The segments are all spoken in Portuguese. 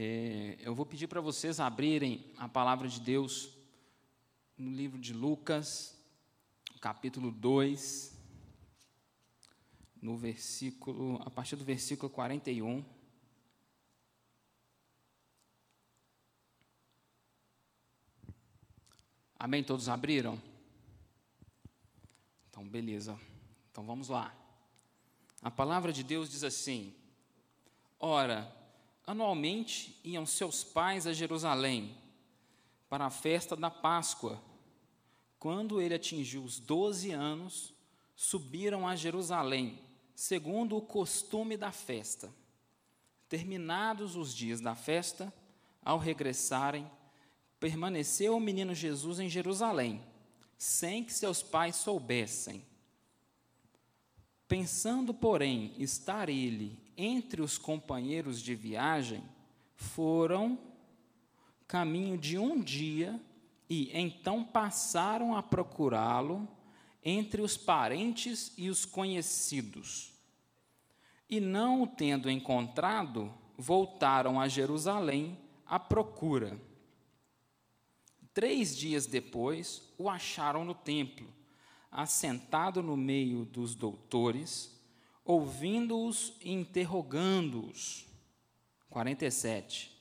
É, eu vou pedir para vocês abrirem a palavra de Deus no livro de Lucas, capítulo 2, no versículo, a partir do versículo 41. Amém? Todos abriram? Então, beleza. Então vamos lá. A palavra de Deus diz assim: Ora, anualmente iam seus pais a Jerusalém para a festa da Páscoa. Quando ele atingiu os doze anos, subiram a Jerusalém, segundo o costume da festa. Terminados os dias da festa, ao regressarem, permaneceu o menino Jesus em Jerusalém, sem que seus pais soubessem. Pensando, porém, estar ele entre os companheiros de viagem, foram caminho de um dia e então passaram a procurá-lo entre os parentes e os conhecidos. E não o tendo encontrado, voltaram a Jerusalém à procura. Três dias depois, o acharam no templo assentado no meio dos doutores, ouvindo-os e interrogando-os. 47.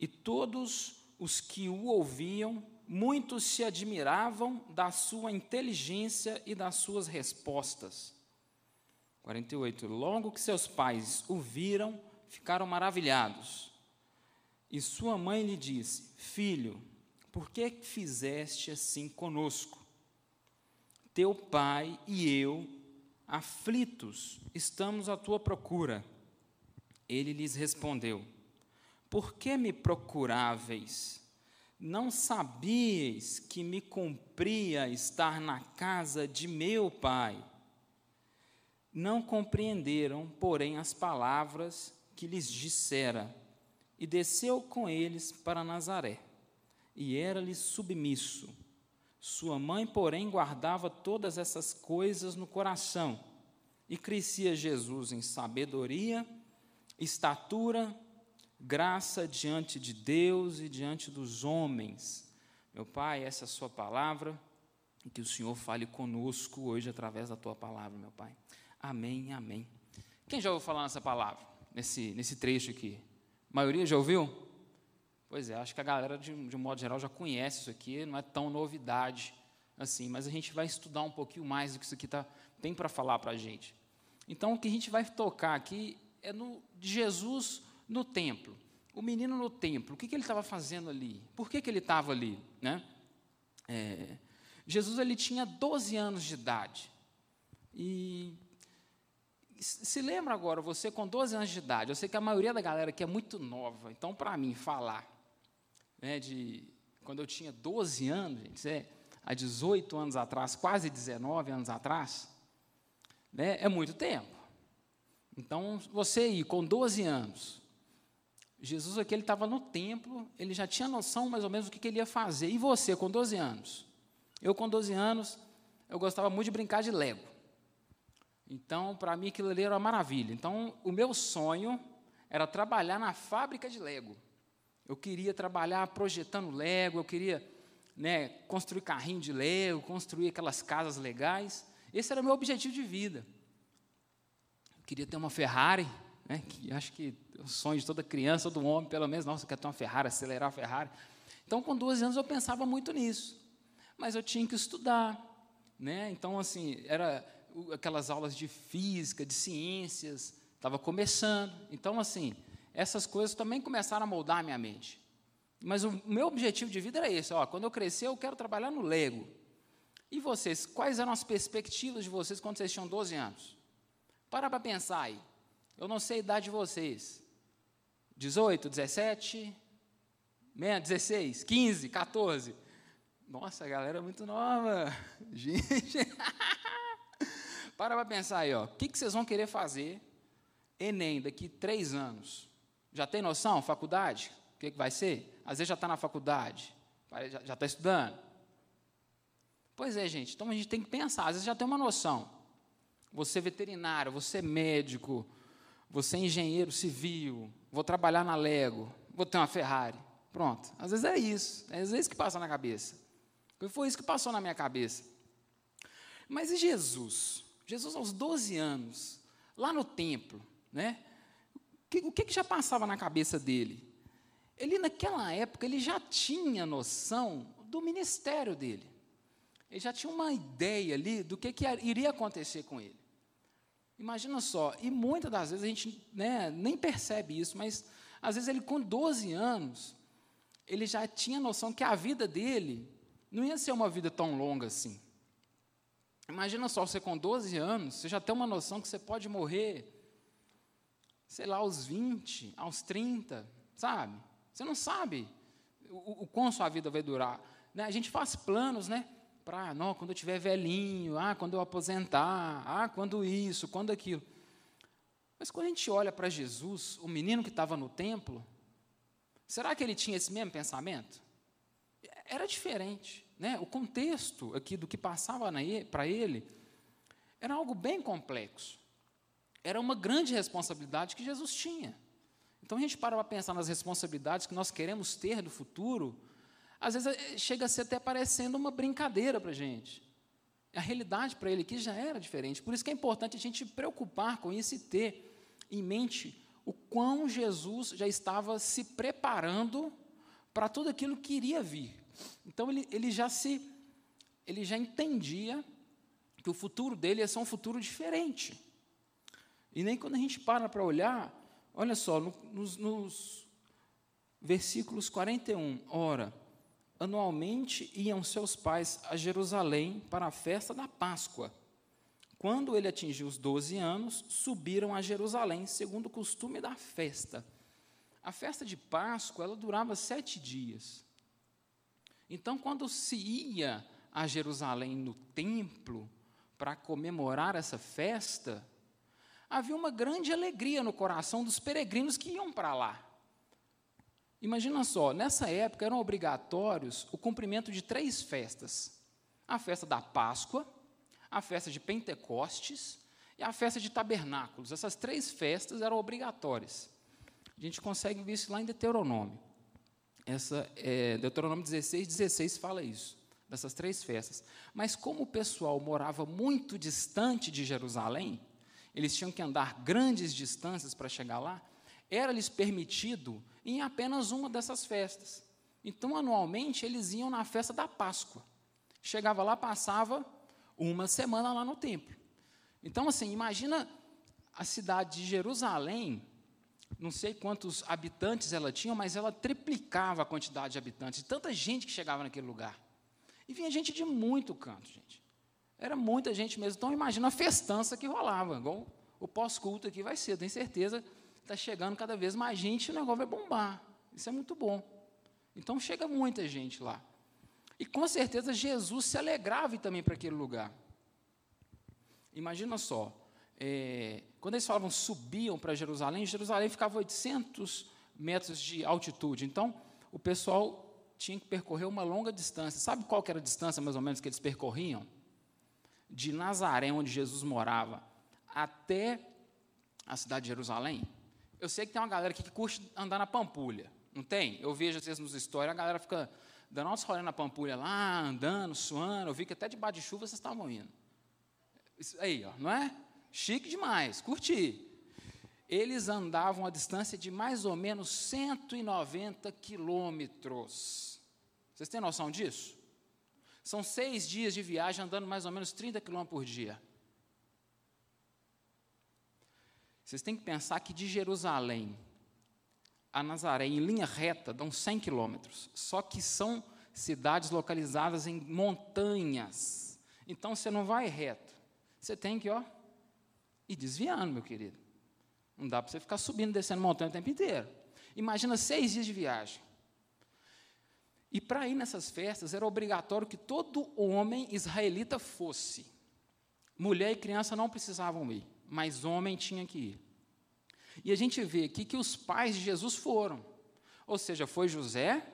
E todos os que o ouviam, muitos se admiravam da sua inteligência e das suas respostas. 48. Logo que seus pais o viram, ficaram maravilhados. E sua mãe lhe disse: Filho, por que fizeste assim conosco? Teu pai e eu, aflitos, estamos à tua procura. Ele lhes respondeu: Por que me procuráveis? Não sabíeis que me cumpria estar na casa de meu pai? Não compreenderam, porém, as palavras que lhes dissera, e desceu com eles para Nazaré, e era-lhe submisso sua mãe, porém, guardava todas essas coisas no coração. E crescia Jesus em sabedoria, estatura, graça diante de Deus e diante dos homens. Meu Pai, essa é a Sua palavra, e que o Senhor fale conosco hoje através da Tua palavra, meu Pai. Amém, amém. Quem já ouviu falar nessa palavra, nesse, nesse trecho aqui? A maioria já ouviu? Pois é, acho que a galera, de, de um modo geral, já conhece isso aqui, não é tão novidade assim, mas a gente vai estudar um pouquinho mais do que isso aqui tá, tem para falar para a gente. Então, o que a gente vai tocar aqui é no, Jesus no templo. O menino no templo, o que, que ele estava fazendo ali? Por que, que ele estava ali? Né? É, Jesus ele tinha 12 anos de idade. E se lembra agora, você com 12 anos de idade, eu sei que a maioria da galera aqui é muito nova, então para mim falar né, de quando eu tinha 12 anos, gente, é, há 18 anos atrás, quase 19 anos atrás, né, é muito tempo. Então, você aí, com 12 anos, Jesus aqui, estava no templo, ele já tinha noção mais ou menos do que, que ele ia fazer. E você, com 12 anos? Eu, com 12 anos, eu gostava muito de brincar de Lego. Então, para mim, aquilo ali era uma maravilha. Então, o meu sonho era trabalhar na fábrica de Lego. Eu queria trabalhar projetando Lego, eu queria né, construir carrinho de Lego, construir aquelas casas legais. Esse era meu objetivo de vida. Eu queria ter uma Ferrari, né, que acho que é o sonho de toda criança, todo homem, pelo menos, nossa, eu quero ter uma Ferrari, acelerar a Ferrari. Então, com 12 anos, eu pensava muito nisso. Mas eu tinha que estudar. Né? Então, assim, era aquelas aulas de física, de ciências, estava começando. Então, assim, essas coisas também começaram a moldar a minha mente. Mas o meu objetivo de vida era esse: ó, quando eu crescer, eu quero trabalhar no Lego. E vocês, quais eram as perspectivas de vocês quando vocês tinham 12 anos? Para para pensar aí. Eu não sei a idade de vocês. 18, 17, 16, 15, 14. Nossa, a galera é muito nova. Gente. para para pensar aí, ó. O que, que vocês vão querer fazer Enem daqui três anos? Já tem noção? Faculdade? O que, que vai ser? Às vezes já está na faculdade, já está estudando. Pois é, gente. Então a gente tem que pensar. Às vezes já tem uma noção. Você é veterinário, você é médico, você é engenheiro civil, vou trabalhar na Lego, vou ter uma Ferrari. Pronto. Às vezes é isso. É às vezes que passa na cabeça. Foi isso que passou na minha cabeça. Mas e Jesus? Jesus, aos 12 anos, lá no templo, né? O que, que já passava na cabeça dele? Ele, naquela época, ele já tinha noção do ministério dele. Ele já tinha uma ideia ali do que, que iria acontecer com ele. Imagina só, e muitas das vezes a gente né, nem percebe isso, mas às vezes ele com 12 anos, ele já tinha noção que a vida dele não ia ser uma vida tão longa assim. Imagina só, você com 12 anos, você já tem uma noção que você pode morrer, sei lá, aos 20, aos 30, sabe? Você não sabe o, o quão sua vida vai durar. Né? A gente faz planos, né? Para, não, quando eu tiver velhinho, ah, quando eu aposentar, ah, quando isso, quando aquilo. Mas quando a gente olha para Jesus, o menino que estava no templo, será que ele tinha esse mesmo pensamento? Era diferente. Né? O contexto aqui do que passava para ele era algo bem complexo. Era uma grande responsabilidade que Jesus tinha. Então a gente para para pensar nas responsabilidades que nós queremos ter no futuro, às vezes eh, chega a ser até parecendo uma brincadeira para a gente. A realidade para ele aqui já era diferente. Por isso que é importante a gente preocupar com isso e ter em mente o quão Jesus já estava se preparando para tudo aquilo que iria vir. Então ele, ele já se ele já entendia que o futuro dele ia ser um futuro diferente. E nem quando a gente para para olhar, olha só, no, nos, nos versículos 41, ora, anualmente iam seus pais a Jerusalém para a festa da Páscoa. Quando ele atingiu os 12 anos, subiram a Jerusalém, segundo o costume da festa. A festa de Páscoa ela durava sete dias. Então, quando se ia a Jerusalém no templo para comemorar essa festa, havia uma grande alegria no coração dos peregrinos que iam para lá. Imagina só, nessa época eram obrigatórios o cumprimento de três festas: a festa da Páscoa, a festa de Pentecostes e a festa de Tabernáculos. Essas três festas eram obrigatórias. A gente consegue ver isso lá em Deuteronômio. Essa, é, Deuteronômio 16, 16 fala isso, dessas três festas. Mas como o pessoal morava muito distante de Jerusalém, eles tinham que andar grandes distâncias para chegar lá, era-lhes permitido em apenas uma dessas festas. Então, anualmente, eles iam na festa da Páscoa. Chegava lá, passava uma semana lá no templo. Então, assim, imagina a cidade de Jerusalém não sei quantos habitantes ela tinha, mas ela triplicava a quantidade de habitantes, de tanta gente que chegava naquele lugar. E vinha gente de muito canto, gente. Era muita gente mesmo. Então, imagina a festança que rolava, igual o pós-culto aqui vai ser, tenho certeza, está chegando cada vez mais gente e o negócio vai bombar. Isso é muito bom. Então, chega muita gente lá. E com certeza Jesus se alegrava também para aquele lugar. Imagina só, é, quando eles falavam subiam para Jerusalém, Jerusalém ficava a 800 metros de altitude. Então, o pessoal tinha que percorrer uma longa distância. Sabe qual era a distância, mais ou menos, que eles percorriam? De Nazaré, onde Jesus morava, até a cidade de Jerusalém. Eu sei que tem uma galera aqui que curte andar na Pampulha, não tem? Eu vejo às vezes nos stories, a galera fica dando umas rolê na Pampulha lá, andando, suando. Eu vi que até debaixo de chuva vocês estavam indo. Isso aí, ó, não é? Chique demais, curti. Eles andavam a distância de mais ou menos 190 quilômetros. Vocês têm noção disso? São seis dias de viagem andando mais ou menos 30 quilômetros por dia. Vocês têm que pensar que de Jerusalém a Nazaré, em linha reta, dão 100 quilômetros. Só que são cidades localizadas em montanhas. Então você não vai reto. Você tem que, ó, e desviando, meu querido. Não dá para você ficar subindo e descendo montanha o tempo inteiro. Imagina seis dias de viagem. E para ir nessas festas era obrigatório que todo homem israelita fosse. Mulher e criança não precisavam ir, mas homem tinha que ir. E a gente vê aqui que os pais de Jesus foram. Ou seja, foi José,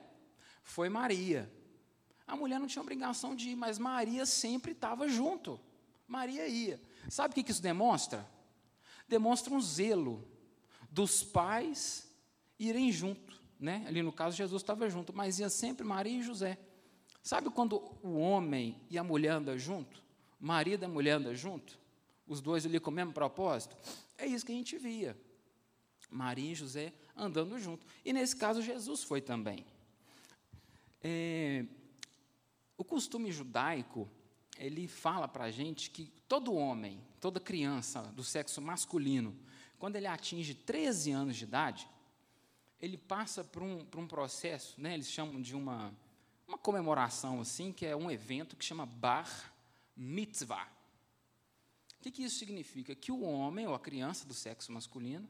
foi Maria. A mulher não tinha obrigação de ir, mas Maria sempre estava junto. Maria ia. Sabe o que isso demonstra? Demonstra um zelo dos pais irem junto. Né? Ali no caso, Jesus estava junto, mas ia sempre Maria e José. Sabe quando o homem e a mulher andam junto? Marido e a mulher andam junto? Os dois ali com o mesmo propósito? É isso que a gente via. Maria e José andando junto. E nesse caso, Jesus foi também. É, o costume judaico, ele fala para a gente que todo homem, toda criança do sexo masculino, quando ele atinge 13 anos de idade, ele passa por um, por um processo, né, eles chamam de uma, uma comemoração assim, que é um evento que chama Bar Mitzvah. O que, que isso significa? Que o homem, ou a criança do sexo masculino,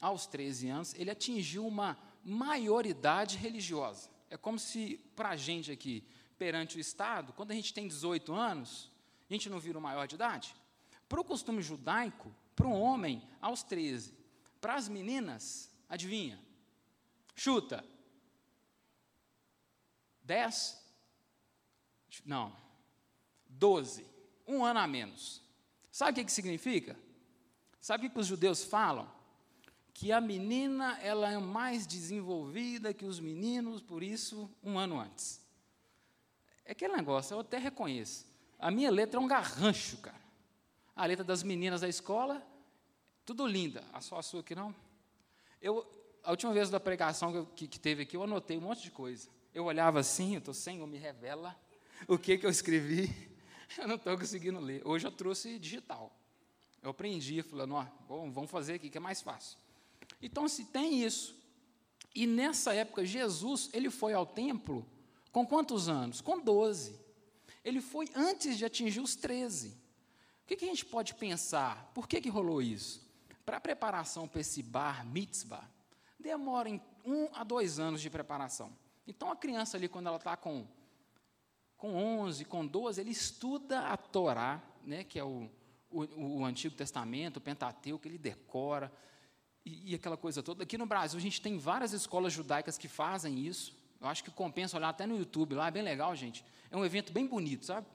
aos 13 anos, ele atingiu uma maioridade religiosa. É como se, para a gente aqui, perante o Estado, quando a gente tem 18 anos, a gente não vira o maior de idade? Para o costume judaico, para um homem, aos 13. Para as meninas, adivinha? Chuta. 10? Não. 12. Um ano a menos. Sabe o que, que significa? Sabe o que os judeus falam? Que a menina ela é mais desenvolvida que os meninos, por isso, um ano antes. É aquele negócio, eu até reconheço. A minha letra é um garrancho, cara. A letra das meninas da escola, tudo linda. A só a sua aqui não? Eu, a última vez da pregação que, que, teve aqui, eu anotei um monte de coisa. Eu olhava assim, eu estou Senhor, me revela o que, que eu escrevi. Eu não estou conseguindo ler. Hoje eu trouxe digital. Eu aprendi, falando, bom, vamos fazer aqui que é mais fácil. Então, se tem isso. E nessa época, Jesus, ele foi ao templo com quantos anos? Com 12. Ele foi antes de atingir os 13. O que, que a gente pode pensar? Por que, que rolou isso? Para a preparação para esse bar mitzvah, demora em um a dois anos de preparação. Então, a criança ali, quando ela está com com 11, com 12, ele estuda a Torá, né, que é o, o, o Antigo Testamento, o Pentateuco, ele decora, e, e, aquela coisa toda. Aqui no Brasil, a gente tem várias escolas judaicas que fazem isso. Eu acho que compensa olhar até no YouTube lá, é bem legal, gente. É um evento bem bonito, sabe?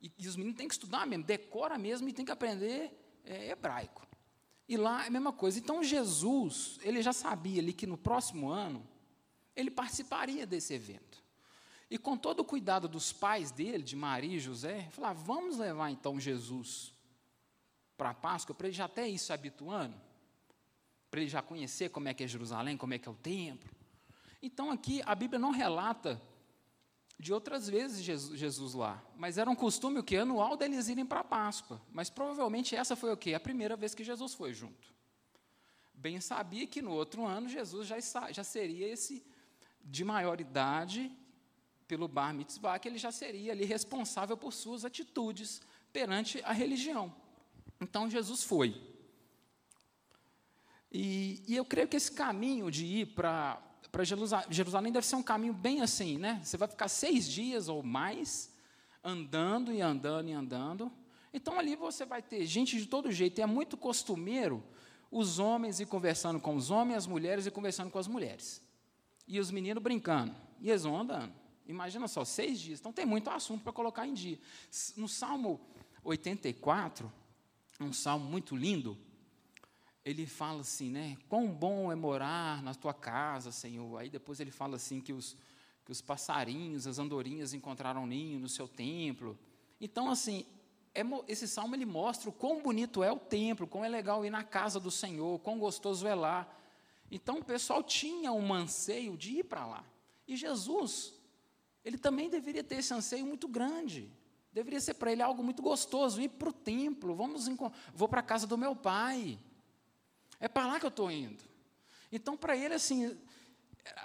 E, e os meninos têm que estudar mesmo, decora mesmo e tem que aprender é, hebraico. E lá é a mesma coisa. Então, Jesus, ele já sabia ali que no próximo ano, ele participaria desse evento. E com todo o cuidado dos pais dele, de Maria e José, falar: vamos levar então Jesus para a Páscoa, para ele já até ir se habituando, para ele já conhecer como é que é Jerusalém, como é que é o templo. Então aqui a Bíblia não relata de outras vezes Jesus, Jesus lá, mas era um costume o que anual deles irem para a Páscoa. Mas provavelmente essa foi o que a primeira vez que Jesus foi junto. Bem sabia que no outro ano Jesus já, já seria esse de maior idade pelo bar mitzvah, que ele já seria ali responsável por suas atitudes perante a religião. Então Jesus foi. E, e eu creio que esse caminho de ir para Jerusalém deve ser um caminho bem assim, né? Você vai ficar seis dias ou mais andando e andando e andando. Então ali você vai ter gente de todo jeito. E é muito costumeiro os homens ir conversando com os homens, as mulheres ir conversando com as mulheres. E os meninos brincando. E eles vão andando. Imagina só, seis dias. Então tem muito assunto para colocar em dia. No Salmo 84, um salmo muito lindo, ele fala assim, né? Quão bom é morar na tua casa, Senhor. Aí depois ele fala assim que os, que os passarinhos, as andorinhas encontraram ninho no seu templo. Então, assim, é, esse salmo ele mostra o quão bonito é o templo, quão é legal ir na casa do Senhor, quão gostoso é lá. Então o pessoal tinha um anseio de ir para lá. E Jesus, ele também deveria ter esse anseio muito grande. Deveria ser para ele algo muito gostoso, ir para o templo, vamos vou para a casa do meu pai. É para lá que eu estou indo. Então, para ele, assim,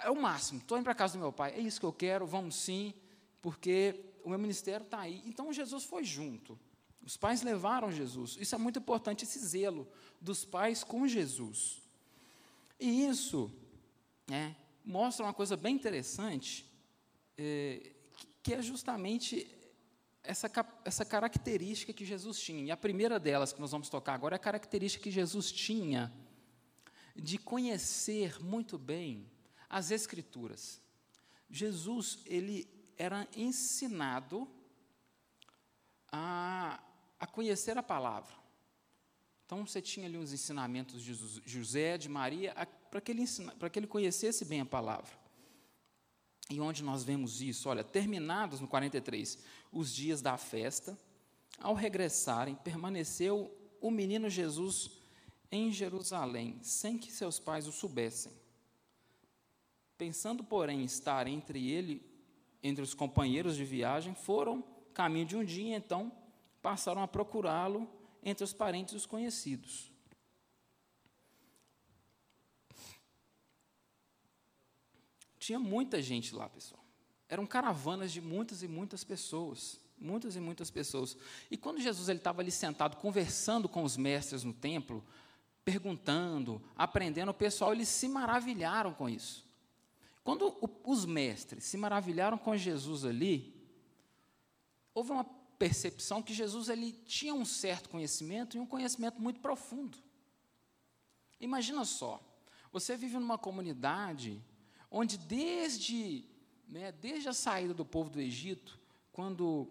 é o máximo. Estou indo para a casa do meu pai, é isso que eu quero, vamos sim, porque o meu ministério está aí. Então, Jesus foi junto. Os pais levaram Jesus. Isso é muito importante, esse zelo dos pais com Jesus. E isso é, mostra uma coisa bem interessante, é, que é justamente essa, essa característica que Jesus tinha. E a primeira delas que nós vamos tocar agora é a característica que Jesus tinha de conhecer muito bem as Escrituras. Jesus, ele era ensinado a, a conhecer a palavra. Então, você tinha ali os ensinamentos de José, de Maria, para que, ele que ele conhecesse bem a palavra. E onde nós vemos isso? Olha, terminados no 43 os dias da festa, ao regressarem, permaneceu o menino Jesus em Jerusalém, sem que seus pais o soubessem. Pensando, porém, estar entre ele, entre os companheiros de viagem, foram caminho de um dia, então passaram a procurá-lo entre os parentes e os conhecidos. Tinha muita gente lá, pessoal. Eram caravanas de muitas e muitas pessoas. Muitas e muitas pessoas. E quando Jesus estava ali sentado, conversando com os mestres no templo, perguntando, aprendendo, o pessoal eles se maravilharam com isso. Quando os mestres se maravilharam com Jesus ali, houve uma percepção que Jesus ele tinha um certo conhecimento e um conhecimento muito profundo. Imagina só, você vive numa comunidade onde desde, né, desde a saída do povo do Egito, quando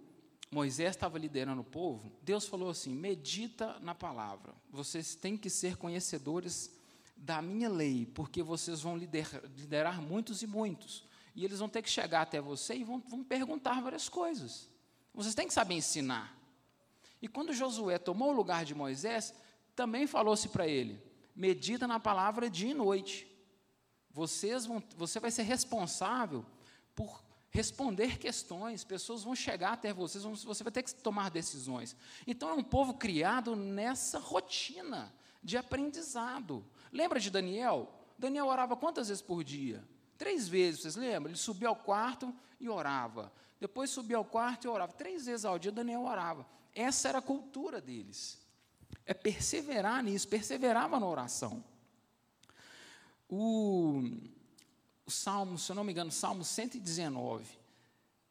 Moisés estava liderando o povo, Deus falou assim: medita na palavra. Vocês têm que ser conhecedores da minha lei, porque vocês vão liderar, liderar muitos e muitos. E eles vão ter que chegar até você e vão, vão perguntar várias coisas. Vocês têm que saber ensinar. E quando Josué tomou o lugar de Moisés, também falou-se para ele: medita na palavra dia e noite. Vocês vão, você vai ser responsável por responder questões, pessoas vão chegar até vocês, você vai ter que tomar decisões. Então é um povo criado nessa rotina de aprendizado. Lembra de Daniel? Daniel orava quantas vezes por dia? Três vezes, vocês lembram? Ele subia ao quarto e orava. Depois subia ao quarto e orava. Três vezes ao dia Daniel orava. Essa era a cultura deles. É perseverar nisso, perseverava na oração. O, o Salmo, se eu não me engano, Salmo 119,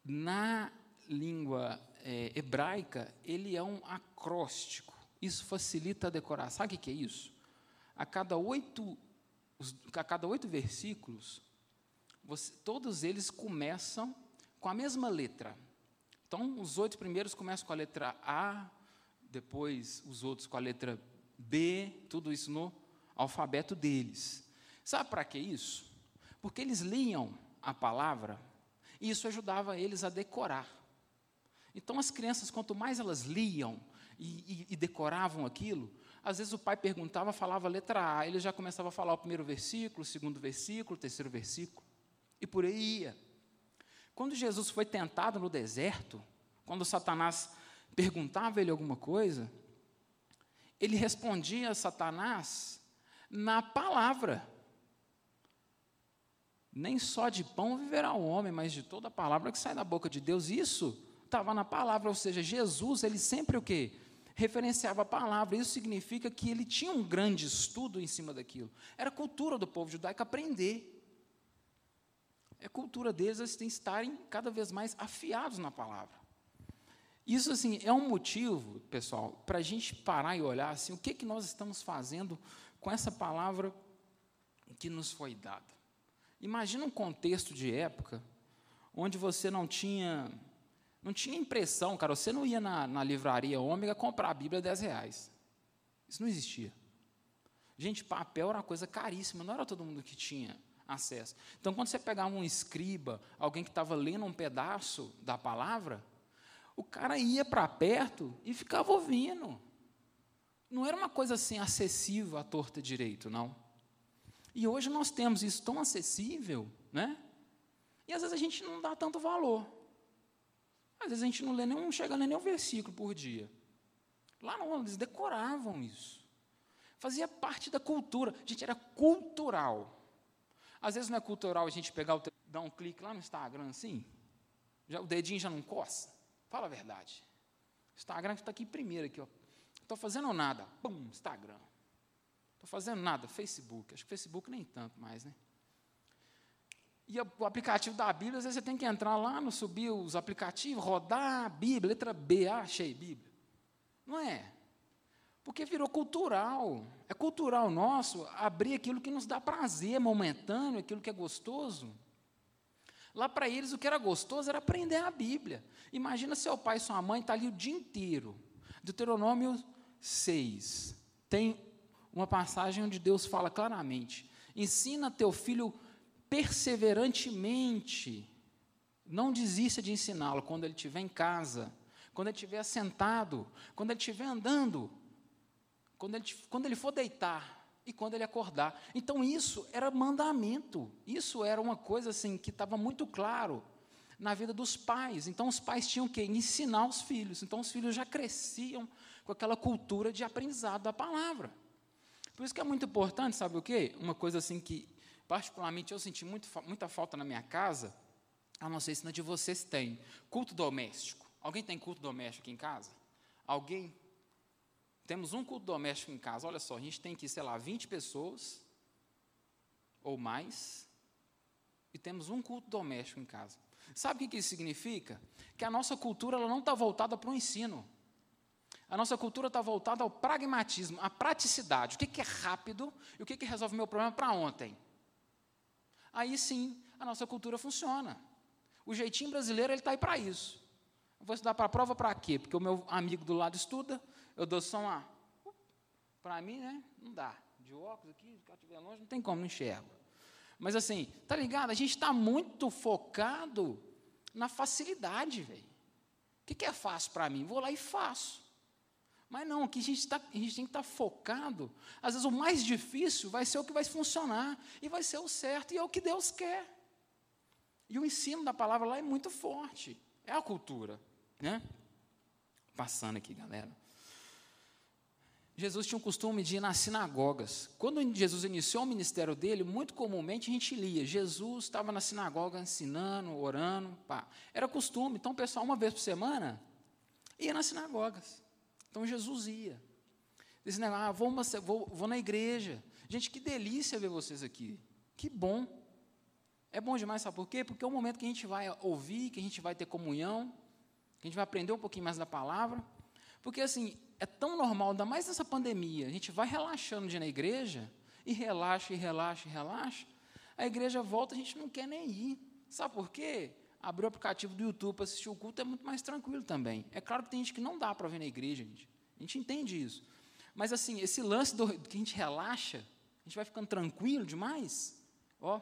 na língua é, hebraica, ele é um acróstico. Isso facilita a decorar. Sabe o que é isso? A cada oito, a cada oito versículos, você, todos eles começam com a mesma letra. Então, os oito primeiros começam com a letra A, depois os outros com a letra B, tudo isso no alfabeto deles. Sabe para que isso? Porque eles liam a palavra e isso ajudava eles a decorar. Então, as crianças, quanto mais elas liam e, e, e decoravam aquilo, às vezes o pai perguntava, falava a letra A, ele já começava a falar o primeiro versículo, o segundo versículo, o terceiro versículo, e por aí ia. Quando Jesus foi tentado no deserto, quando Satanás perguntava ele alguma coisa, ele respondia a Satanás na palavra. Nem só de pão viverá o homem, mas de toda a palavra que sai da boca de Deus. Isso estava na palavra, ou seja, Jesus, ele sempre o quê? Referenciava a palavra. Isso significa que ele tinha um grande estudo em cima daquilo. Era cultura do povo judaico aprender. É cultura deles eles têm estarem cada vez mais afiados na palavra. Isso assim é um motivo, pessoal, para a gente parar e olhar assim, o que que nós estamos fazendo com essa palavra que nos foi dada. Imagina um contexto de época onde você não tinha não tinha impressão, cara. Você não ia na, na livraria Ômega comprar a Bíblia a 10 reais. Isso não existia. Gente, papel era uma coisa caríssima, não era todo mundo que tinha acesso. Então, quando você pegava um escriba, alguém que estava lendo um pedaço da palavra, o cara ia para perto e ficava ouvindo. Não era uma coisa assim acessível à torta direito, não. E hoje nós temos isso tão acessível, né? E às vezes a gente não dá tanto valor. Às vezes a gente não lê nenhum, chega a ler nenhum versículo por dia. Lá não, eles decoravam isso. Fazia parte da cultura. Gente, era cultural. Às vezes não é cultural a gente pegar o dar um clique lá no Instagram assim, já, o dedinho já não coça. Fala a verdade. Instagram está aqui primeiro aqui, ó. Estou fazendo nada. Pum, Instagram. Estou fazendo nada. Facebook. Acho que Facebook nem tanto mais, né? E o aplicativo da Bíblia, às vezes você tem que entrar lá no subir os aplicativos, rodar a Bíblia, letra B, ah, achei Bíblia. Não é? Porque virou cultural. É cultural nosso abrir aquilo que nos dá prazer momentâneo, aquilo que é gostoso. Lá para eles o que era gostoso era aprender a Bíblia. Imagina seu pai e sua mãe estão tá ali o dia inteiro. Deuteronômio 6. Tem uma passagem onde Deus fala claramente: Ensina teu filho perseverantemente. Não desista de ensiná-lo quando ele estiver em casa, quando ele estiver sentado, quando ele estiver andando, quando ele, quando ele for deitar e quando ele acordar. Então isso era mandamento. Isso era uma coisa assim que estava muito claro na vida dos pais. Então os pais tinham que ensinar os filhos. Então os filhos já cresciam com aquela cultura de aprendizado da palavra. Por isso que é muito importante, sabe o quê? Uma coisa assim que particularmente eu senti muito, muita falta na minha casa, eu não sei se na de vocês tem, culto doméstico. Alguém tem culto doméstico aqui em casa? Alguém? Temos um culto doméstico em casa. Olha só, a gente tem aqui, sei lá, 20 pessoas ou mais, e temos um culto doméstico em casa. Sabe o que isso significa? Que a nossa cultura ela não está voltada para o ensino. A nossa cultura está voltada ao pragmatismo, à praticidade. O que, que é rápido e o que, que resolve meu problema para ontem. Aí sim, a nossa cultura funciona. O jeitinho brasileiro está aí para isso. Eu vou estudar para a prova para quê? Porque o meu amigo do lado estuda, eu dou só uma. Para mim, né? Não dá. De óculos aqui, se o cara estiver longe, não tem como, não enxergo. Mas assim, tá ligado? A gente está muito focado na facilidade, velho. O que, que é fácil para mim? Vou lá e faço. Mas não, aqui a gente, tá, a gente tem que estar tá focado. Às vezes o mais difícil vai ser o que vai funcionar, e vai ser o certo, e é o que Deus quer. E o ensino da palavra lá é muito forte. É a cultura. Né? Passando aqui, galera. Jesus tinha o costume de ir nas sinagogas. Quando Jesus iniciou o ministério dele, muito comumente a gente lia. Jesus estava na sinagoga ensinando, orando. Pá. Era costume. Então o pessoal, uma vez por semana, ia nas sinagogas. Então Jesus ia. Disse, ah, vou, vou, vou na igreja. Gente, que delícia ver vocês aqui. Que bom. É bom demais, sabe por quê? Porque é o momento que a gente vai ouvir, que a gente vai ter comunhão, que a gente vai aprender um pouquinho mais da palavra. Porque, assim, é tão normal, ainda mais nessa pandemia, a gente vai relaxando de ir na igreja, e relaxa, e relaxa, e relaxa. A igreja volta, a gente não quer nem ir. Sabe por quê? Abrir o aplicativo do YouTube para assistir o culto é muito mais tranquilo também. É claro que tem gente que não dá para ver na igreja, gente. A gente entende isso. Mas assim, esse lance do, que a gente relaxa, a gente vai ficando tranquilo demais. Ó,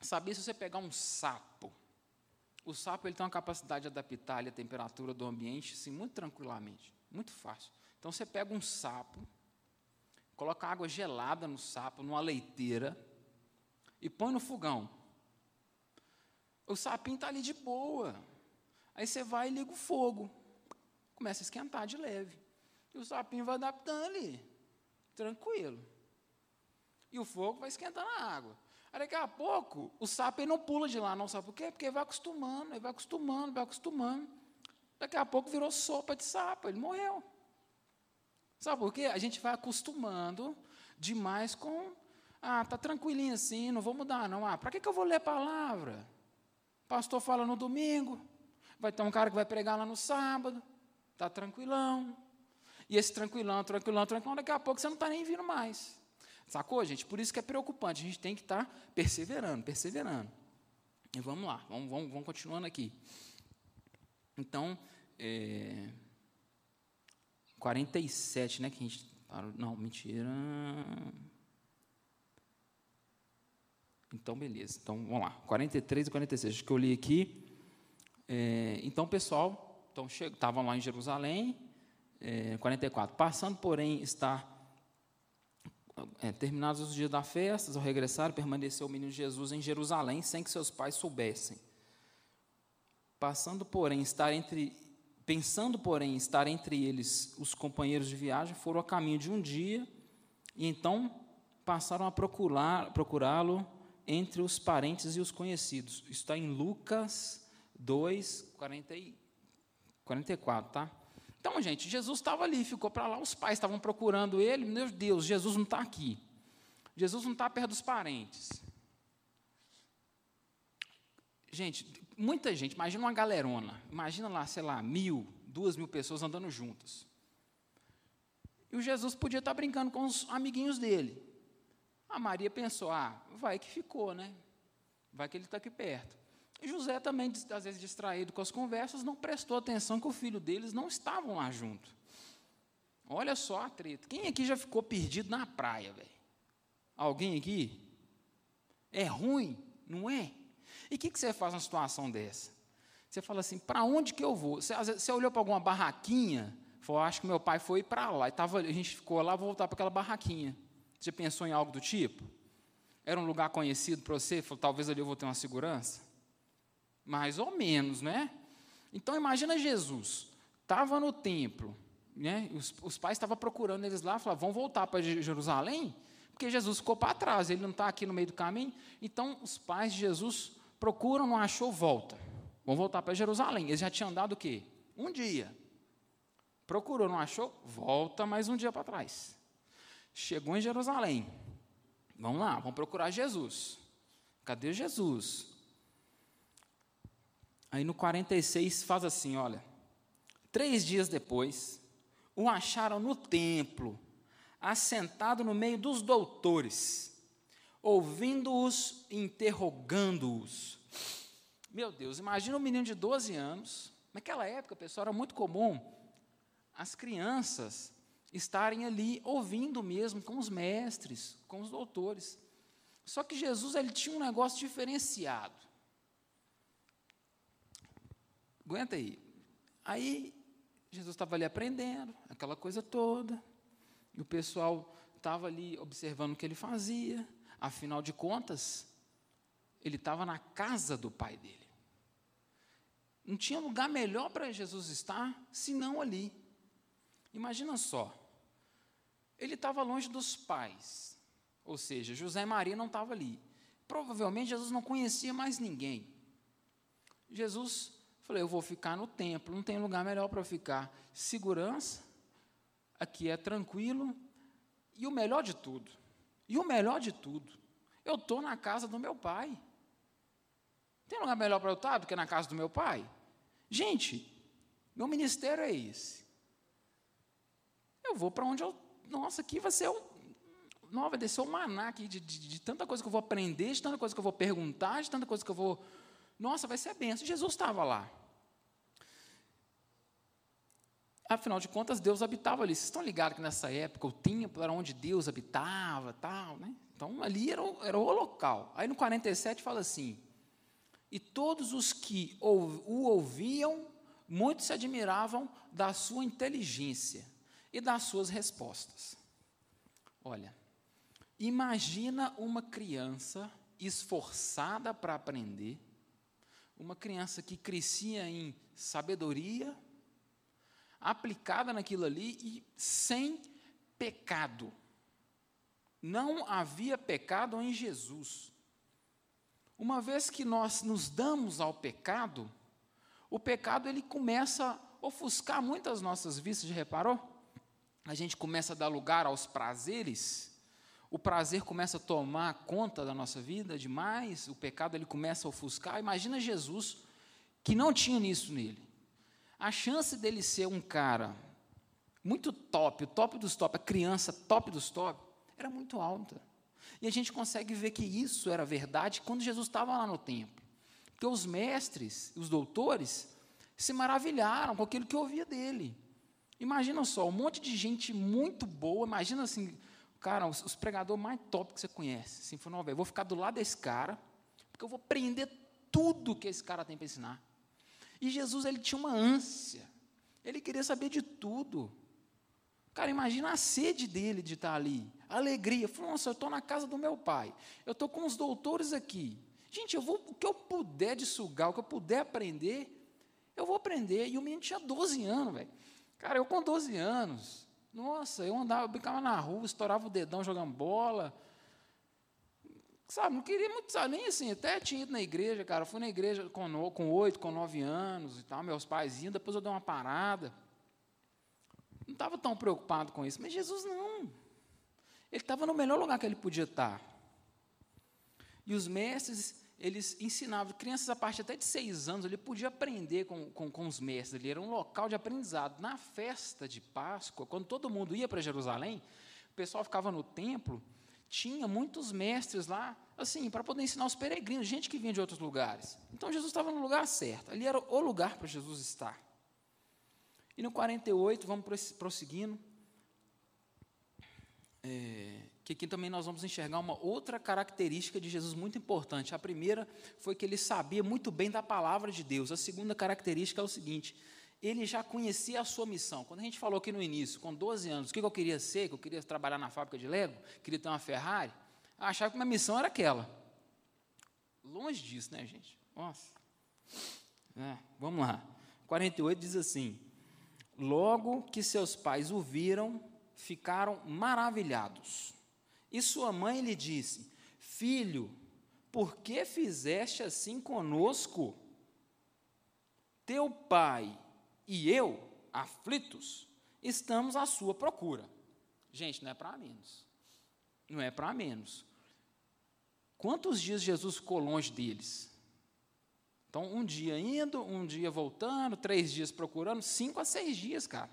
sabia se você pegar um sapo, o sapo ele tem uma capacidade de adaptar a temperatura do ambiente assim, muito tranquilamente, muito fácil. Então você pega um sapo, coloca água gelada no sapo, numa leiteira, e põe no fogão. O sapinho está ali de boa. Aí você vai e liga o fogo. Começa a esquentar de leve. E o sapinho vai adaptando ali. Tranquilo. E o fogo vai esquentando a água. Aí daqui a pouco, o sapo não pula de lá, não sabe por quê? Porque ele vai acostumando, ele vai acostumando, vai acostumando. Daqui a pouco virou sopa de sapo, ele morreu. Sabe por quê? A gente vai acostumando demais com. Ah, tá tranquilinho assim, não vou mudar, não. Ah, para que, que eu vou ler a palavra? Pastor fala no domingo, vai ter um cara que vai pregar lá no sábado, está tranquilão. E esse tranquilão, tranquilão, tranquilão, daqui a pouco você não está nem vindo mais. Sacou, gente? Por isso que é preocupante. A gente tem que estar tá perseverando, perseverando. E vamos lá, vamos, vamos, vamos continuando aqui. Então, é, 47, né? Que a gente parou. Não, mentira. Então, beleza. Então, vamos lá. 43 e 46. Acho que eu li aqui. É, então, pessoal, então, estavam lá em Jerusalém. É, 44. Passando, porém, estar é, terminados os dias da festa, ao regressar, permaneceu o menino Jesus em Jerusalém, sem que seus pais soubessem. Passando, porém, estar entre, pensando, porém, estar entre eles os companheiros de viagem, foram a caminho de um dia, e então passaram a procurar, procurá-lo entre os parentes e os conhecidos. Isso está em Lucas 2, 40 e 44, tá? Então, gente, Jesus estava ali, ficou para lá, os pais estavam procurando ele, meu Deus, Jesus não está aqui. Jesus não está perto dos parentes. Gente, muita gente, imagina uma galerona, imagina lá, sei lá, mil, duas mil pessoas andando juntas. E o Jesus podia estar brincando com os amiguinhos dele. A Maria pensou: ah, vai que ficou, né? Vai que ele está aqui perto. E José também, às vezes distraído com as conversas, não prestou atenção que o filho deles não estavam lá junto. Olha só a treta. Quem aqui já ficou perdido na praia, velho? Alguém aqui? É ruim, não é? E o que, que você faz numa situação dessa? Você fala assim, para onde que eu vou? Você, você olhou para alguma barraquinha, falou, acho que meu pai foi para lá, e tava, a gente ficou lá, vou voltar para aquela barraquinha. Você pensou em algo do tipo? Era um lugar conhecido para você? Falou, talvez ali eu vou ter uma segurança? Mais ou menos, né? Então imagina Jesus, estava no templo, né? Os, os pais estavam procurando eles lá, falaram, vão voltar para Jerusalém? Porque Jesus ficou para trás, ele não está aqui no meio do caminho. Então, os pais de Jesus procuram, não achou, volta. Vão voltar para Jerusalém. Eles já tinham andado o quê? Um dia. Procurou, não achou? Volta mais um dia para trás. Chegou em Jerusalém. Vamos lá, vamos procurar Jesus. Cadê Jesus? Aí no 46 faz assim: olha. Três dias depois, o acharam no templo, assentado no meio dos doutores, ouvindo-os, interrogando-os. Meu Deus, imagina um menino de 12 anos. Naquela época, pessoal, era muito comum as crianças estarem ali ouvindo mesmo com os mestres, com os doutores. Só que Jesus ele tinha um negócio diferenciado. Aguenta aí. Aí Jesus estava ali aprendendo, aquela coisa toda. E o pessoal estava ali observando o que ele fazia. Afinal de contas, ele estava na casa do pai dele. Não tinha lugar melhor para Jesus estar senão ali. Imagina só. Ele estava longe dos pais. Ou seja, José e Maria não estavam ali. Provavelmente Jesus não conhecia mais ninguém. Jesus falou: Eu vou ficar no templo, não tem lugar melhor para ficar. Segurança, aqui é tranquilo, e o melhor de tudo, e o melhor de tudo, eu estou na casa do meu pai. Tem lugar melhor para eu estar do que na casa do meu pai? Gente, meu ministério é esse. Eu vou para onde eu. Nossa, aqui vai ser o. Não, vai descer o maná aqui de, de, de, tanta coisa que eu vou aprender, de tanta coisa que eu vou perguntar, de tanta coisa que eu vou. Nossa, vai ser benção. Jesus estava lá. Afinal de contas, Deus habitava ali. Vocês estão ligados que nessa época o templo era onde Deus habitava, tal, né? Então ali era o, era o local. Aí no 47 fala assim: E todos os que o ouviam, muitos se admiravam da sua inteligência e das suas respostas. Olha, imagina uma criança esforçada para aprender, uma criança que crescia em sabedoria, aplicada naquilo ali e sem pecado. Não havia pecado em Jesus. Uma vez que nós nos damos ao pecado, o pecado ele começa a ofuscar muitas nossas vistas, já reparou? A gente começa a dar lugar aos prazeres, o prazer começa a tomar conta da nossa vida demais, o pecado ele começa a ofuscar. Imagina Jesus que não tinha nisso nele a chance dele ser um cara muito top, o top dos top, a criança top dos top, era muito alta. E a gente consegue ver que isso era verdade quando Jesus estava lá no templo. Porque os mestres, os doutores, se maravilharam com aquilo que ouvia dele. Imagina só, um monte de gente muito boa, imagina assim, cara, os, os pregadores mais top que você conhece. Assim, falou, velho, vou ficar do lado desse cara, porque eu vou aprender tudo que esse cara tem para ensinar. E Jesus ele tinha uma ânsia. Ele queria saber de tudo. Cara, imagina a sede dele de estar ali, a alegria. Falou, nossa, eu estou na casa do meu pai, eu estou com os doutores aqui. Gente, eu vou, o que eu puder de sugar, o que eu puder aprender, eu vou aprender. E o menino tinha 12 anos, velho. Cara, eu com 12 anos, nossa, eu andava, eu brincava na rua, estourava o dedão jogando bola, Sabe, não queria muito, sabe, nem assim, até tinha ido na igreja, cara. fui na igreja com, com 8, com 9 anos e tal, meus pais iam, depois eu dei uma parada. Não estava tão preocupado com isso, mas Jesus não. Ele estava no melhor lugar que ele podia estar. E os mestres, eles ensinavam, crianças a partir até de seis anos, ele podia aprender com, com, com os mestres, ele era um local de aprendizado. Na festa de Páscoa, quando todo mundo ia para Jerusalém, o pessoal ficava no templo, tinha muitos mestres lá, assim, para poder ensinar os peregrinos, gente que vinha de outros lugares. Então Jesus estava no lugar certo, ali era o lugar para Jesus estar. E no 48, vamos prosseguindo. É, que aqui também nós vamos enxergar uma outra característica de Jesus muito importante. A primeira foi que ele sabia muito bem da palavra de Deus. A segunda característica é o seguinte: ele já conhecia a sua missão. Quando a gente falou aqui no início, com 12 anos, o que eu queria ser, que eu queria trabalhar na fábrica de Lego, queria ter uma Ferrari, eu achava que minha missão era aquela. Longe disso, né, gente? Nossa. É, vamos lá. 48 diz assim: Logo que seus pais o viram, ficaram maravilhados. E sua mãe lhe disse: Filho, por que fizeste assim conosco? Teu pai e eu, aflitos, estamos à sua procura. Gente, não é para menos. Não é para menos. Quantos dias Jesus ficou longe deles? Então, um dia indo, um dia voltando, três dias procurando, cinco a seis dias, cara.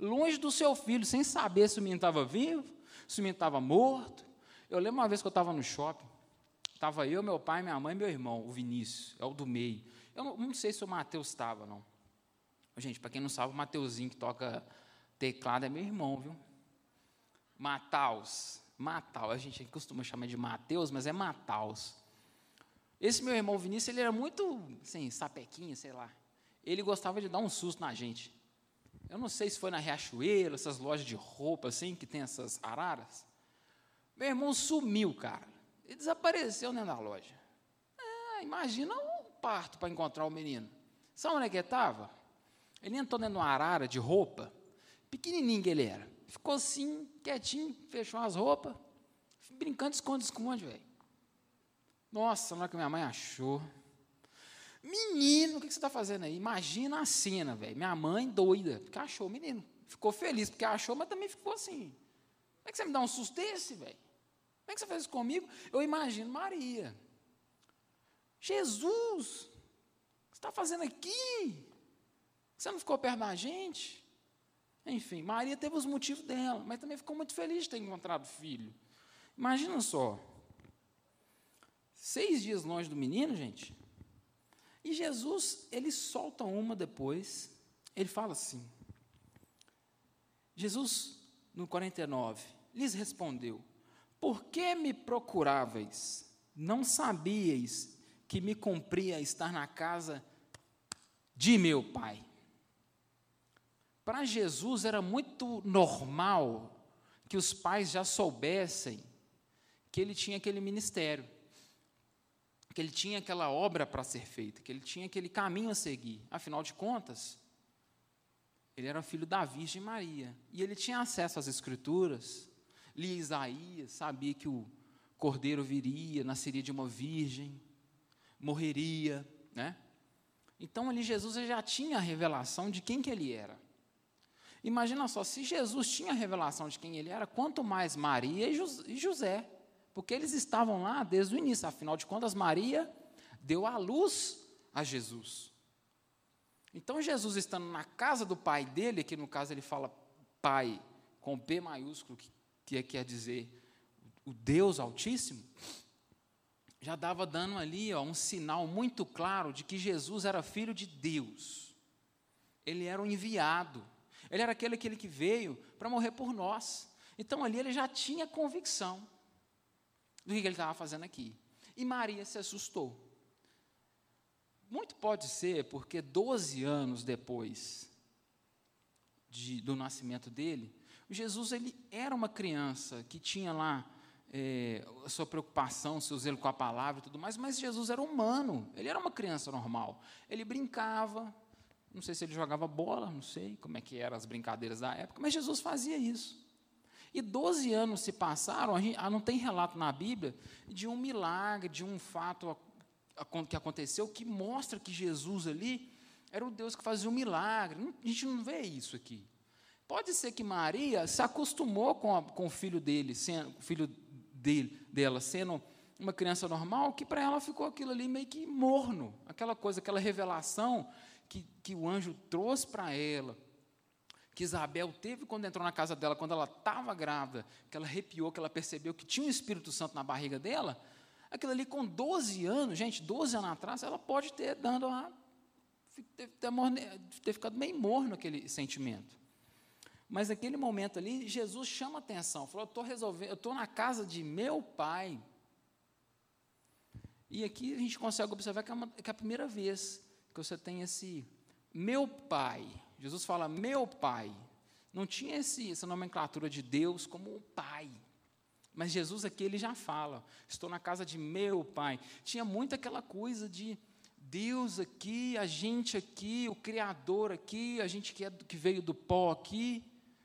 Longe do seu filho, sem saber se o menino estava vivo, se o menino estava morto. Eu lembro uma vez que eu estava no shopping, estava eu, meu pai, minha mãe e meu irmão, o Vinícius, é o do meio. Eu não, não sei se o Mateus estava, não. Gente, para quem não sabe, o Mateuzinho que toca teclado é meu irmão, viu? Mataus. Mataus. A gente costuma chamar de Mateus, mas é Mataus. Esse meu irmão Vinícius, ele era muito, assim, sapequinho, sei lá. Ele gostava de dar um susto na gente. Eu não sei se foi na Riachuelo, essas lojas de roupa, assim, que tem essas araras. Meu irmão sumiu, cara. Ele desapareceu dentro da loja. É, imagina um parto para encontrar o menino. Sabe onde é que ele estava? Ele entrou dentro de uma arara de roupa, pequenininho que ele era. Ficou assim, quietinho, fechou as roupas, brincando esconde-esconde, velho. Nossa, na hora que minha mãe achou. Menino, o que você está fazendo aí? Imagina a cena, velho. Minha mãe doida, porque achou o menino. Ficou feliz porque achou, mas também ficou assim. Como é que você me dá um susto desse, velho? Como é que você faz isso comigo? Eu imagino Maria. Jesus, o que você está fazendo aqui? Você não ficou perto da gente? Enfim, Maria teve os motivos dela, mas também ficou muito feliz de ter encontrado o filho. Imagina só. Seis dias longe do menino, gente. E Jesus, ele solta uma depois. Ele fala assim. Jesus, no 49, lhes respondeu: Por que me procuráveis? Não sabíeis que me cumpria estar na casa de meu pai? Para Jesus era muito normal que os pais já soubessem que ele tinha aquele ministério, que ele tinha aquela obra para ser feita, que ele tinha aquele caminho a seguir. Afinal de contas, ele era filho da Virgem Maria e ele tinha acesso às Escrituras, lia Isaías, sabia que o cordeiro viria, nasceria de uma virgem, morreria, né? Então ali Jesus já tinha a revelação de quem que ele era. Imagina só, se Jesus tinha a revelação de quem ele era, quanto mais Maria e José, porque eles estavam lá desde o início, afinal de contas, Maria deu a luz a Jesus. Então, Jesus estando na casa do pai dele, que no caso ele fala pai com P maiúsculo, que, que quer dizer o Deus Altíssimo, já dava dando ali ó, um sinal muito claro de que Jesus era filho de Deus. Ele era o enviado. Ele era aquele, aquele que veio para morrer por nós. Então ali ele já tinha convicção do que ele estava fazendo aqui. E Maria se assustou. Muito pode ser porque 12 anos depois de, do nascimento dele, Jesus ele era uma criança que tinha lá é, a sua preocupação, seu zelo com a palavra e tudo mais, mas Jesus era humano, ele era uma criança normal. Ele brincava, não sei se ele jogava bola, não sei como é que eram as brincadeiras da época, mas Jesus fazia isso. E 12 anos se passaram, a gente, ah, não tem relato na Bíblia de um milagre, de um fato que aconteceu que mostra que Jesus ali era o Deus que fazia um milagre. A gente não vê isso aqui. Pode ser que Maria se acostumou com, a, com o filho dele, sendo, o filho dele, dela sendo uma criança normal, que para ela ficou aquilo ali meio que morno, aquela coisa, aquela revelação que, que o anjo trouxe para ela, que Isabel teve quando entrou na casa dela, quando ela estava grávida, que ela arrepiou, que ela percebeu que tinha um Espírito Santo na barriga dela, aquilo ali com 12 anos, gente, 12 anos atrás, ela pode ter dando a, ter, ficado meio morno aquele sentimento. Mas naquele momento ali, Jesus chama atenção, falou: "Eu estou resolvendo, eu estou na casa de meu pai". E aqui a gente consegue observar que é, uma, que é a primeira vez que você tem esse meu pai. Jesus fala meu pai. Não tinha esse, essa nomenclatura de Deus como o pai. Mas Jesus aqui ele já fala: estou na casa de meu pai. Tinha muito aquela coisa de Deus aqui, a gente aqui, o Criador aqui, a gente que, é, que veio do pó aqui,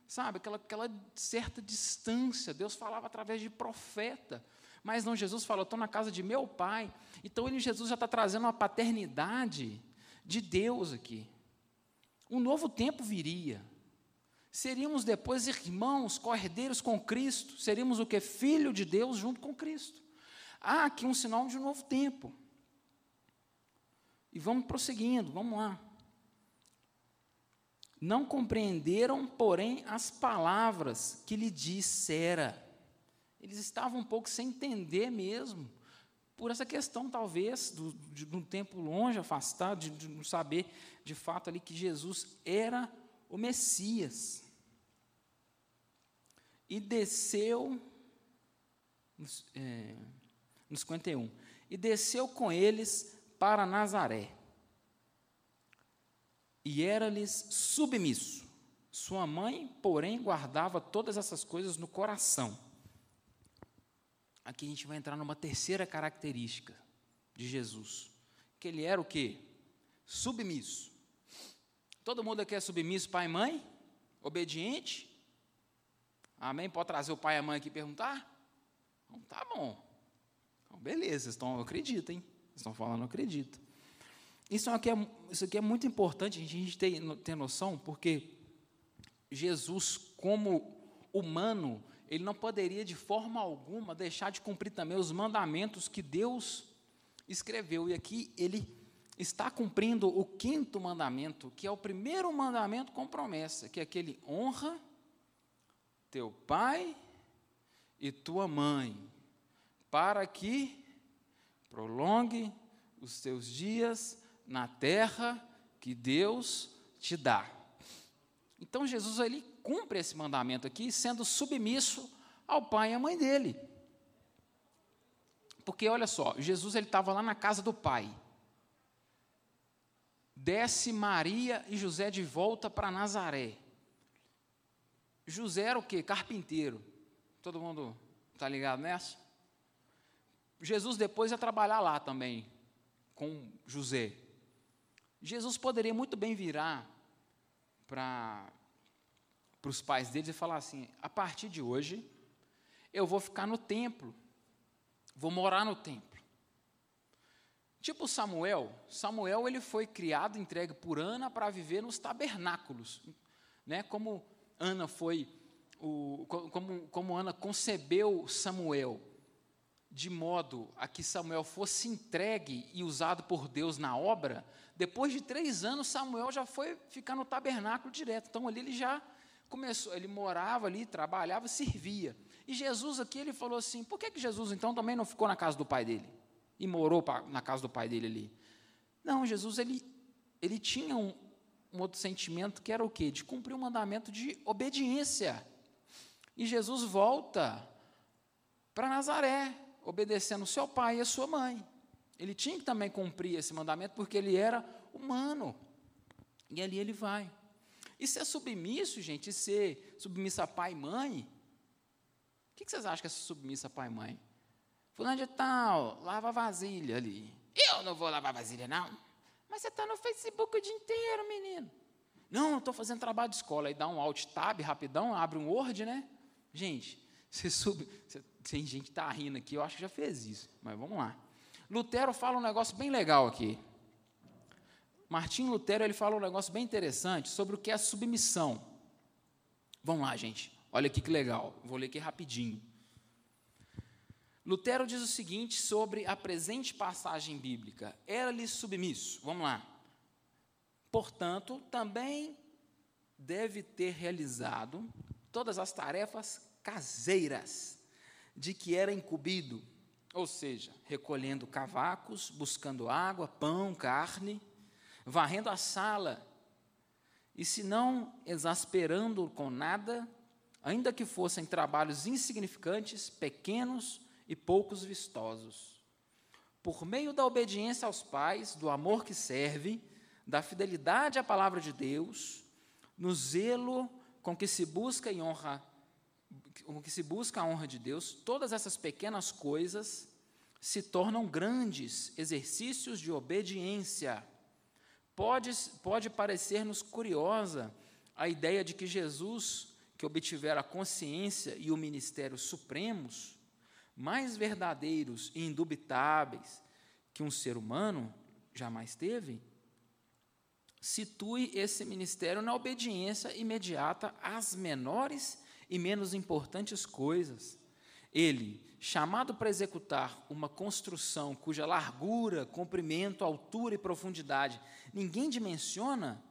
sabe? Aquela, aquela certa distância. Deus falava através de profeta. Mas não, Jesus falou, estou na casa de meu pai. Então ele, Jesus já está trazendo uma paternidade de Deus aqui. Um novo tempo viria. Seríamos depois irmãos, cordeiros com Cristo. Seríamos o que? Filho de Deus junto com Cristo. Há aqui um sinal de um novo tempo. E vamos prosseguindo, vamos lá. Não compreenderam, porém, as palavras que lhe dissera. Eles estavam um pouco sem entender mesmo, por essa questão, talvez, do, de, de um tempo longe, afastado, de, não saber de fato ali que Jesus era o Messias. E desceu, é, no 51, e desceu com eles para Nazaré. E era-lhes submisso. Sua mãe, porém, guardava todas essas coisas no coração aqui a gente vai entrar numa terceira característica de Jesus, que ele era o quê? Submisso. Todo mundo aqui é submisso, pai e mãe? Obediente? Amém? Pode trazer o pai e a mãe aqui e perguntar? Então, tá bom. Então, beleza, estão, acreditem. Estão falando, acredito. Isso aqui, é, isso aqui é muito importante a gente ter, ter noção, porque Jesus, como humano, ele não poderia de forma alguma deixar de cumprir também os mandamentos que Deus escreveu. E aqui ele está cumprindo o quinto mandamento, que é o primeiro mandamento com promessa, que é aquele honra teu pai e tua mãe, para que prolongue os teus dias na terra que Deus te dá. Então Jesus ele cumpre esse mandamento aqui sendo submisso ao pai e à mãe dele. Porque olha só, Jesus ele estava lá na casa do pai. Desce Maria e José de volta para Nazaré. José era o quê? Carpinteiro. Todo mundo está ligado nessa? Jesus depois ia trabalhar lá também, com José. Jesus poderia muito bem virar para para os pais deles e falar assim: a partir de hoje, eu vou ficar no templo, vou morar no templo. Tipo Samuel, Samuel ele foi criado, entregue por Ana para viver nos tabernáculos, né? Como Ana foi o, como, como Ana concebeu Samuel, de modo a que Samuel fosse entregue e usado por Deus na obra. Depois de três anos, Samuel já foi ficar no tabernáculo direto. Então ali ele já começou, ele morava ali, trabalhava, servia. E Jesus aqui, ele falou assim: por que, que Jesus então também não ficou na casa do pai dele? E morou pra, na casa do pai dele ali? Não, Jesus, ele, ele tinha um, um outro sentimento que era o quê? De cumprir o um mandamento de obediência. E Jesus volta para Nazaré, obedecendo seu pai e a sua mãe. Ele tinha que também cumprir esse mandamento porque ele era humano. E ali ele vai. E ser submisso, gente, e ser submisso a pai e mãe, o que, vocês acham que é submisso a pai e mãe? Fulano de tal, lava vasilha ali. Eu não vou lavar vasilha, não. Mas você está no Facebook o dia inteiro, menino. Não, estou fazendo trabalho de escola. Aí dá um alt tab rapidão, abre um Word, né? Gente, você sub. Tem gente que está rindo aqui, eu acho que já fez isso. Mas vamos lá. Lutero fala um negócio bem legal aqui. Martim Lutero ele fala um negócio bem interessante sobre o que é submissão. Vamos lá, gente. Olha aqui que legal. Vou ler aqui rapidinho. Lutero diz o seguinte sobre a presente passagem bíblica: era-lhe submisso. Vamos lá. Portanto, também deve ter realizado todas as tarefas caseiras de que era incumbido, ou seja, recolhendo cavacos, buscando água, pão, carne, varrendo a sala e se não exasperando com nada, ainda que fossem trabalhos insignificantes, pequenos e poucos vistosos. Por meio da obediência aos pais, do amor que serve, da fidelidade à palavra de Deus, no zelo com que se busca e honra, com que se busca a honra de Deus, todas essas pequenas coisas se tornam grandes exercícios de obediência. Pode, pode parecer-nos curiosa a ideia de que Jesus, que obtivera a consciência e o ministério supremos, mais verdadeiros e indubitáveis que um ser humano jamais teve, situe esse ministério na obediência imediata às menores e menos importantes coisas. Ele, chamado para executar uma construção cuja largura, comprimento, altura e profundidade ninguém dimensiona,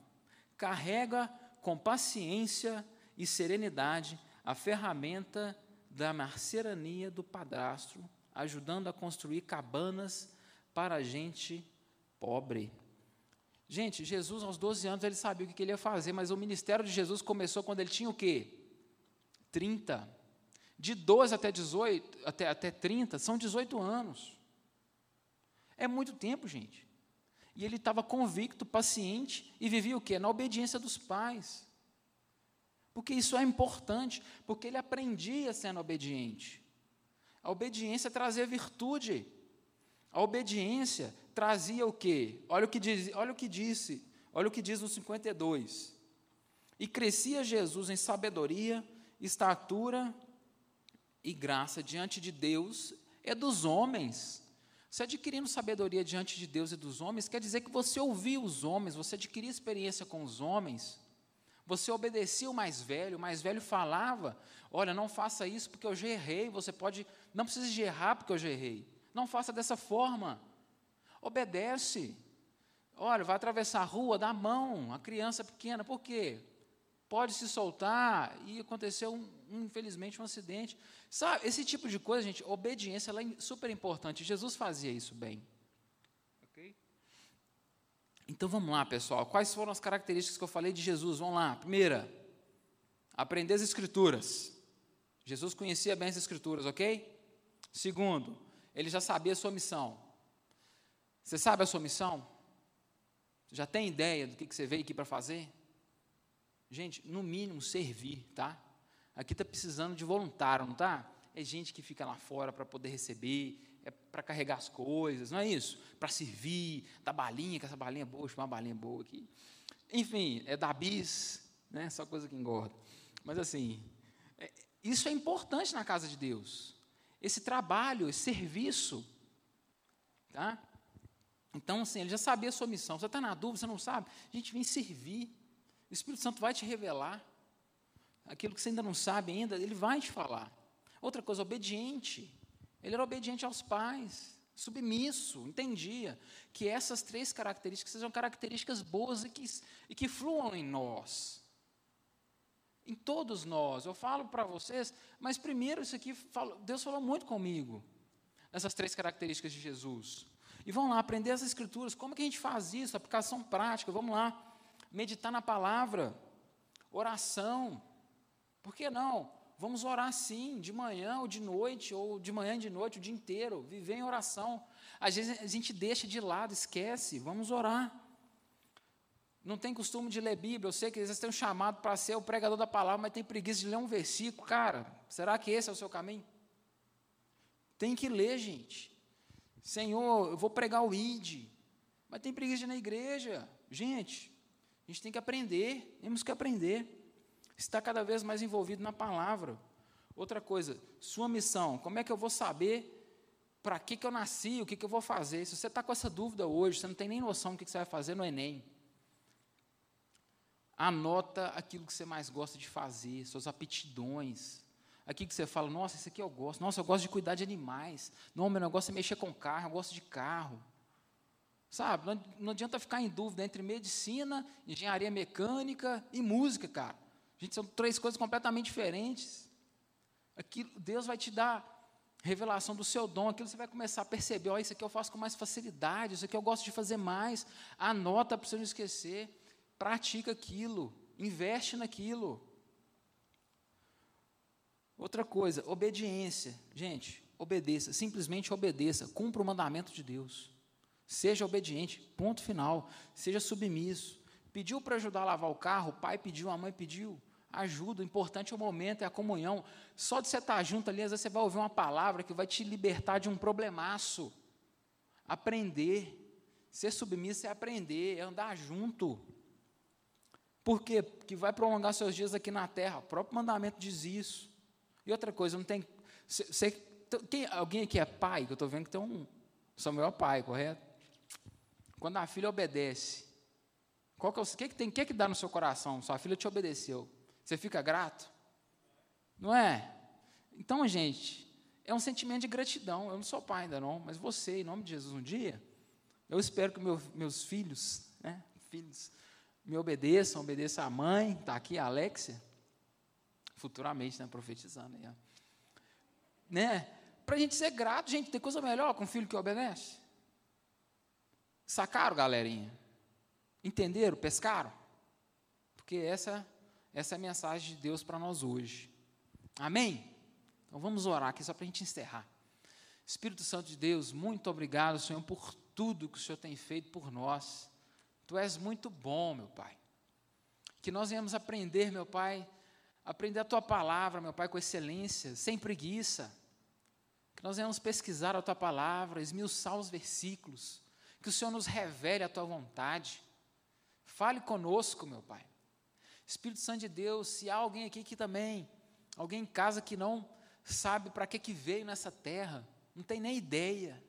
carrega com paciência e serenidade a ferramenta da marcerania do padrasto, ajudando a construir cabanas para a gente pobre. Gente, Jesus, aos 12 anos, ele sabia o que ele ia fazer, mas o ministério de Jesus começou quando ele tinha o quê? 30. De 12 até 18, até, até 30, são 18 anos. É muito tempo, gente. E ele estava convicto, paciente, e vivia o quê? Na obediência dos pais. Porque isso é importante, porque ele aprendia sendo obediente. A obediência trazia virtude. A obediência trazia o quê? Olha o que diz, olha o que disse, olha o que diz no 52. E crescia Jesus em sabedoria, estatura e graça diante de Deus e dos homens. Você adquirindo sabedoria diante de Deus e dos homens, quer dizer que você ouvia os homens, você adquiria experiência com os homens, você obedecia o mais velho, o mais velho falava: Olha, não faça isso porque eu já errei. Você pode, não precisa de errar porque eu já errei. Não faça dessa forma. Obedece. Olha, vai atravessar a rua, dá a mão, a criança pequena, por quê? Pode se soltar e aconteceu, um, infelizmente, um acidente. Sabe, esse tipo de coisa, gente, obediência ela é super importante. Jesus fazia isso bem. Ok? Então vamos lá, pessoal. Quais foram as características que eu falei de Jesus? Vamos lá. Primeira, aprender as Escrituras. Jesus conhecia bem as Escrituras, ok? Segundo, ele já sabia a sua missão. Você sabe a sua missão? Já tem ideia do que, você veio aqui para fazer? Gente, no mínimo, servir, tá? Aqui está precisando de voluntário, não tá? É gente que fica lá fora para poder receber, é para carregar as coisas, não é isso? Para servir, dar balinha, que essa balinha é boa, deixa uma balinha boa aqui. Enfim, é dar bis, né? Só coisa que engorda. Mas assim, é, isso é importante na casa de Deus. Esse trabalho, esse serviço, tá? Então, assim, ele já sabia a sua missão. Você está na dúvida, você não sabe? A gente vem servir. O Espírito Santo vai te revelar. Aquilo que você ainda não sabe ainda, ele vai te falar. Outra coisa, obediente. Ele era obediente aos pais, submisso, entendia que essas três características sejam características boas e que, e que fluam em nós. Em todos nós. Eu falo para vocês, mas primeiro isso aqui, Deus falou muito comigo, nessas três características de Jesus. E vamos lá, aprender as escrituras. Como que a gente faz isso? Aplicação prática, vamos lá. Meditar na palavra, oração. Por que não? Vamos orar sim, de manhã ou de noite, ou de manhã e de noite, o dia inteiro, viver em oração. Às vezes a gente deixa de lado, esquece, vamos orar. Não tem costume de ler Bíblia, eu sei que vocês têm um chamado para ser o pregador da palavra, mas tem preguiça de ler um versículo. Cara, será que esse é o seu caminho? Tem que ler, gente. Senhor, eu vou pregar o ID, mas tem preguiça na igreja. Gente, a gente tem que aprender, temos que aprender. Está cada vez mais envolvido na palavra. Outra coisa, sua missão, como é que eu vou saber para que, que eu nasci, o que, que eu vou fazer? Se você está com essa dúvida hoje, você não tem nem noção do que, que você vai fazer no Enem. Anota aquilo que você mais gosta de fazer, suas aptidões. Aqui que você fala, nossa, isso aqui eu gosto. Nossa, eu gosto de cuidar de animais. Não, meu negócio é mexer com carro, eu gosto de carro. Sabe, não, adianta ficar em dúvida entre medicina, engenharia mecânica e música, cara. Gente, são três coisas completamente diferentes. Aqui, Deus vai te dar revelação do seu dom, aquilo você vai começar a perceber, ó, isso aqui eu faço com mais facilidade, isso aqui eu gosto de fazer mais, anota para você não esquecer. pratica aquilo, investe naquilo. Outra coisa, obediência. Gente, obedeça, simplesmente obedeça, cumpra o mandamento de Deus. Seja obediente, ponto final. Seja submisso. Pediu para ajudar a lavar o carro, o pai pediu, a mãe pediu. Ajuda, o importante é o momento, é a comunhão. Só de você estar junto ali, às vezes você vai ouvir uma palavra que vai te libertar de um problemaço. Aprender. Ser submisso é aprender, é andar junto. Por quê? Porque vai prolongar seus dias aqui na terra. O próprio mandamento diz isso. E outra coisa, não tem. Você, quem, alguém aqui é pai? Que eu estou vendo que tem um. Samuel é pai, correto? Quando a filha obedece, qual que é o que, que tem? que, que dá no seu coração? Sua filha te obedeceu. Você fica grato? Não é? Então, gente, é um sentimento de gratidão. Eu não sou pai ainda não, mas você, em nome de Jesus, um dia, eu espero que meu, meus filhos, né, filhos, me obedeçam, obedeçam a mãe, está aqui a Alexia, futuramente, né, profetizando né, para a gente ser grato, gente, tem coisa melhor com um filho que obedece? Sacaram, galerinha? Entenderam? Pescaram? Porque essa, essa é a mensagem de Deus para nós hoje. Amém? Então vamos orar aqui só para a gente encerrar. Espírito Santo de Deus, muito obrigado, Senhor, por tudo que o Senhor tem feito por nós. Tu és muito bom, meu Pai. Que nós venhamos aprender, meu Pai, aprender a tua palavra, meu Pai, com excelência, sem preguiça. Que nós venhamos pesquisar a tua palavra, esmiuçar os versículos. Que o Senhor nos revele a tua vontade. Fale conosco, meu Pai. Espírito Santo de Deus, se há alguém aqui que também, alguém em casa que não sabe para que, que veio nessa terra, não tem nem ideia.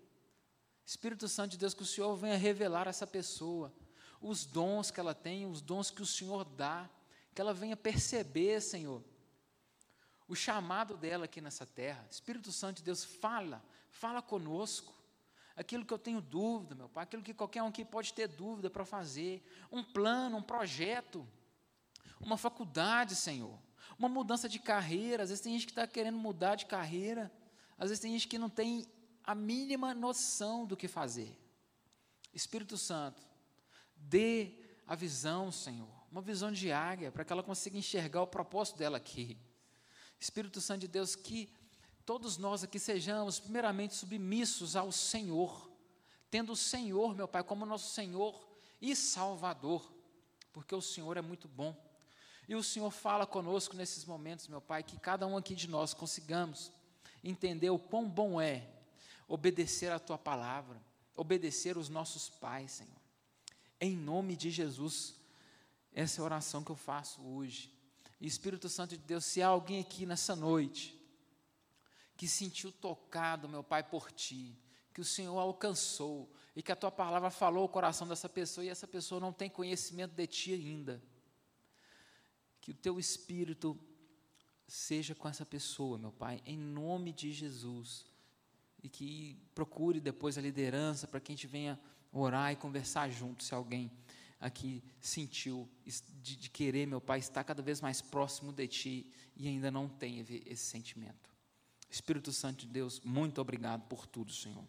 Espírito Santo de Deus, que o Senhor venha revelar a essa pessoa os dons que ela tem, os dons que o Senhor dá, que ela venha perceber, Senhor, o chamado dela aqui nessa terra. Espírito Santo de Deus, fala, fala conosco. Aquilo que eu tenho dúvida, meu Pai, aquilo que qualquer um aqui pode ter dúvida para fazer, um plano, um projeto, uma faculdade, Senhor, uma mudança de carreira. Às vezes tem gente que está querendo mudar de carreira, às vezes tem gente que não tem a mínima noção do que fazer. Espírito Santo, dê a visão, Senhor, uma visão de águia, para que ela consiga enxergar o propósito dela aqui. Espírito Santo de Deus, que todos nós aqui sejamos, primeiramente, submissos ao Senhor, tendo o Senhor, meu Pai, como nosso Senhor e Salvador, porque o Senhor é muito bom. E o Senhor fala conosco nesses momentos, meu Pai, que cada um aqui de nós consigamos entender o quão bom é obedecer a tua palavra, obedecer os nossos pais, Senhor. Em nome de Jesus, essa é a oração que eu faço hoje. Espírito Santo de Deus, se há alguém aqui nessa noite que sentiu tocado, meu Pai, por ti, que o Senhor alcançou e que a tua palavra falou o coração dessa pessoa e essa pessoa não tem conhecimento de ti ainda, que o teu Espírito seja com essa pessoa, meu Pai, em nome de Jesus e que procure depois a liderança para que a gente venha orar e conversar junto, se alguém aqui sentiu de, de, querer, meu Pai, estar cada vez mais próximo de Ti e ainda não tem esse sentimento. Espírito Santo de Deus, muito obrigado por tudo, Senhor.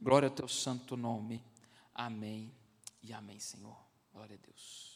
Glória ao Teu santo nome. Amém e amém, Senhor. Glória a Deus.